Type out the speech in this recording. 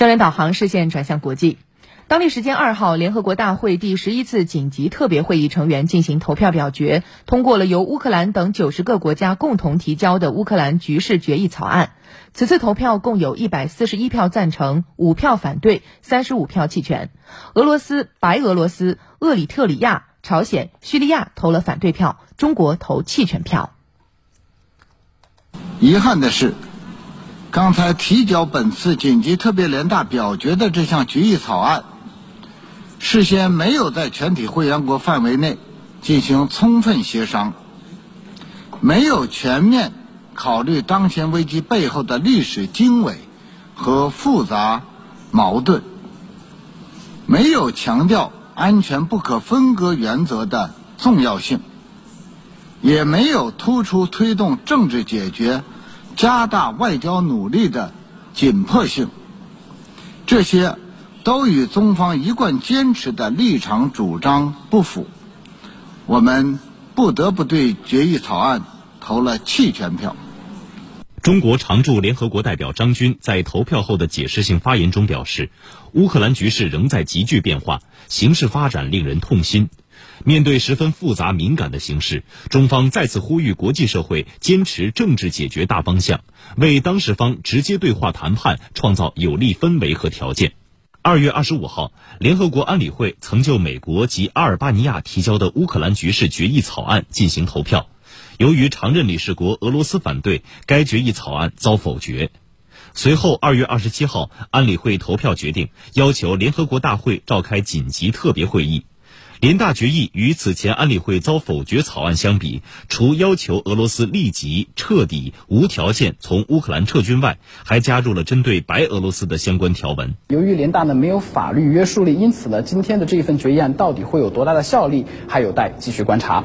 焦点导航视线转向国际。当地时间二号，联合国大会第十一次紧急特别会议成员进行投票表决，通过了由乌克兰等九十个国家共同提交的乌克兰局势决议草案。此次投票共有一百四十一票赞成，五票反对，三十五票弃权。俄罗斯、白俄罗斯、厄里特里亚、朝鲜、叙利亚投了反对票，中国投弃权票。遗憾的是，刚才提交本次紧急特别联大表决的这项决议草案。事先没有在全体会员国范围内进行充分协商，没有全面考虑当前危机背后的历史经纬和复杂矛盾，没有强调安全不可分割原则的重要性，也没有突出推动政治解决、加大外交努力的紧迫性，这些。都与中方一贯坚持的立场主张不符，我们不得不对决议草案投了弃权票。中国常驻联合国代表张军在投票后的解释性发言中表示，乌克兰局势仍在急剧变化，形势发展令人痛心。面对十分复杂敏感的形势，中方再次呼吁国际社会坚持政治解决大方向，为当事方直接对话谈判创造有利氛围和条件。二月二十五号，联合国安理会曾就美国及阿尔巴尼亚提交的乌克兰局势决议草案进行投票，由于常任理事国俄罗斯反对，该决议草案遭否决。随后，二月二十七号，安理会投票决定要求联合国大会召开紧急特别会议。联大决议与此前安理会遭否决草案相比，除要求俄罗斯立即、彻底、无条件从乌克兰撤军外，还加入了针对白俄罗斯的相关条文。由于联大呢没有法律约束力，因此呢今天的这一份决议案到底会有多大的效力，还有待继续观察。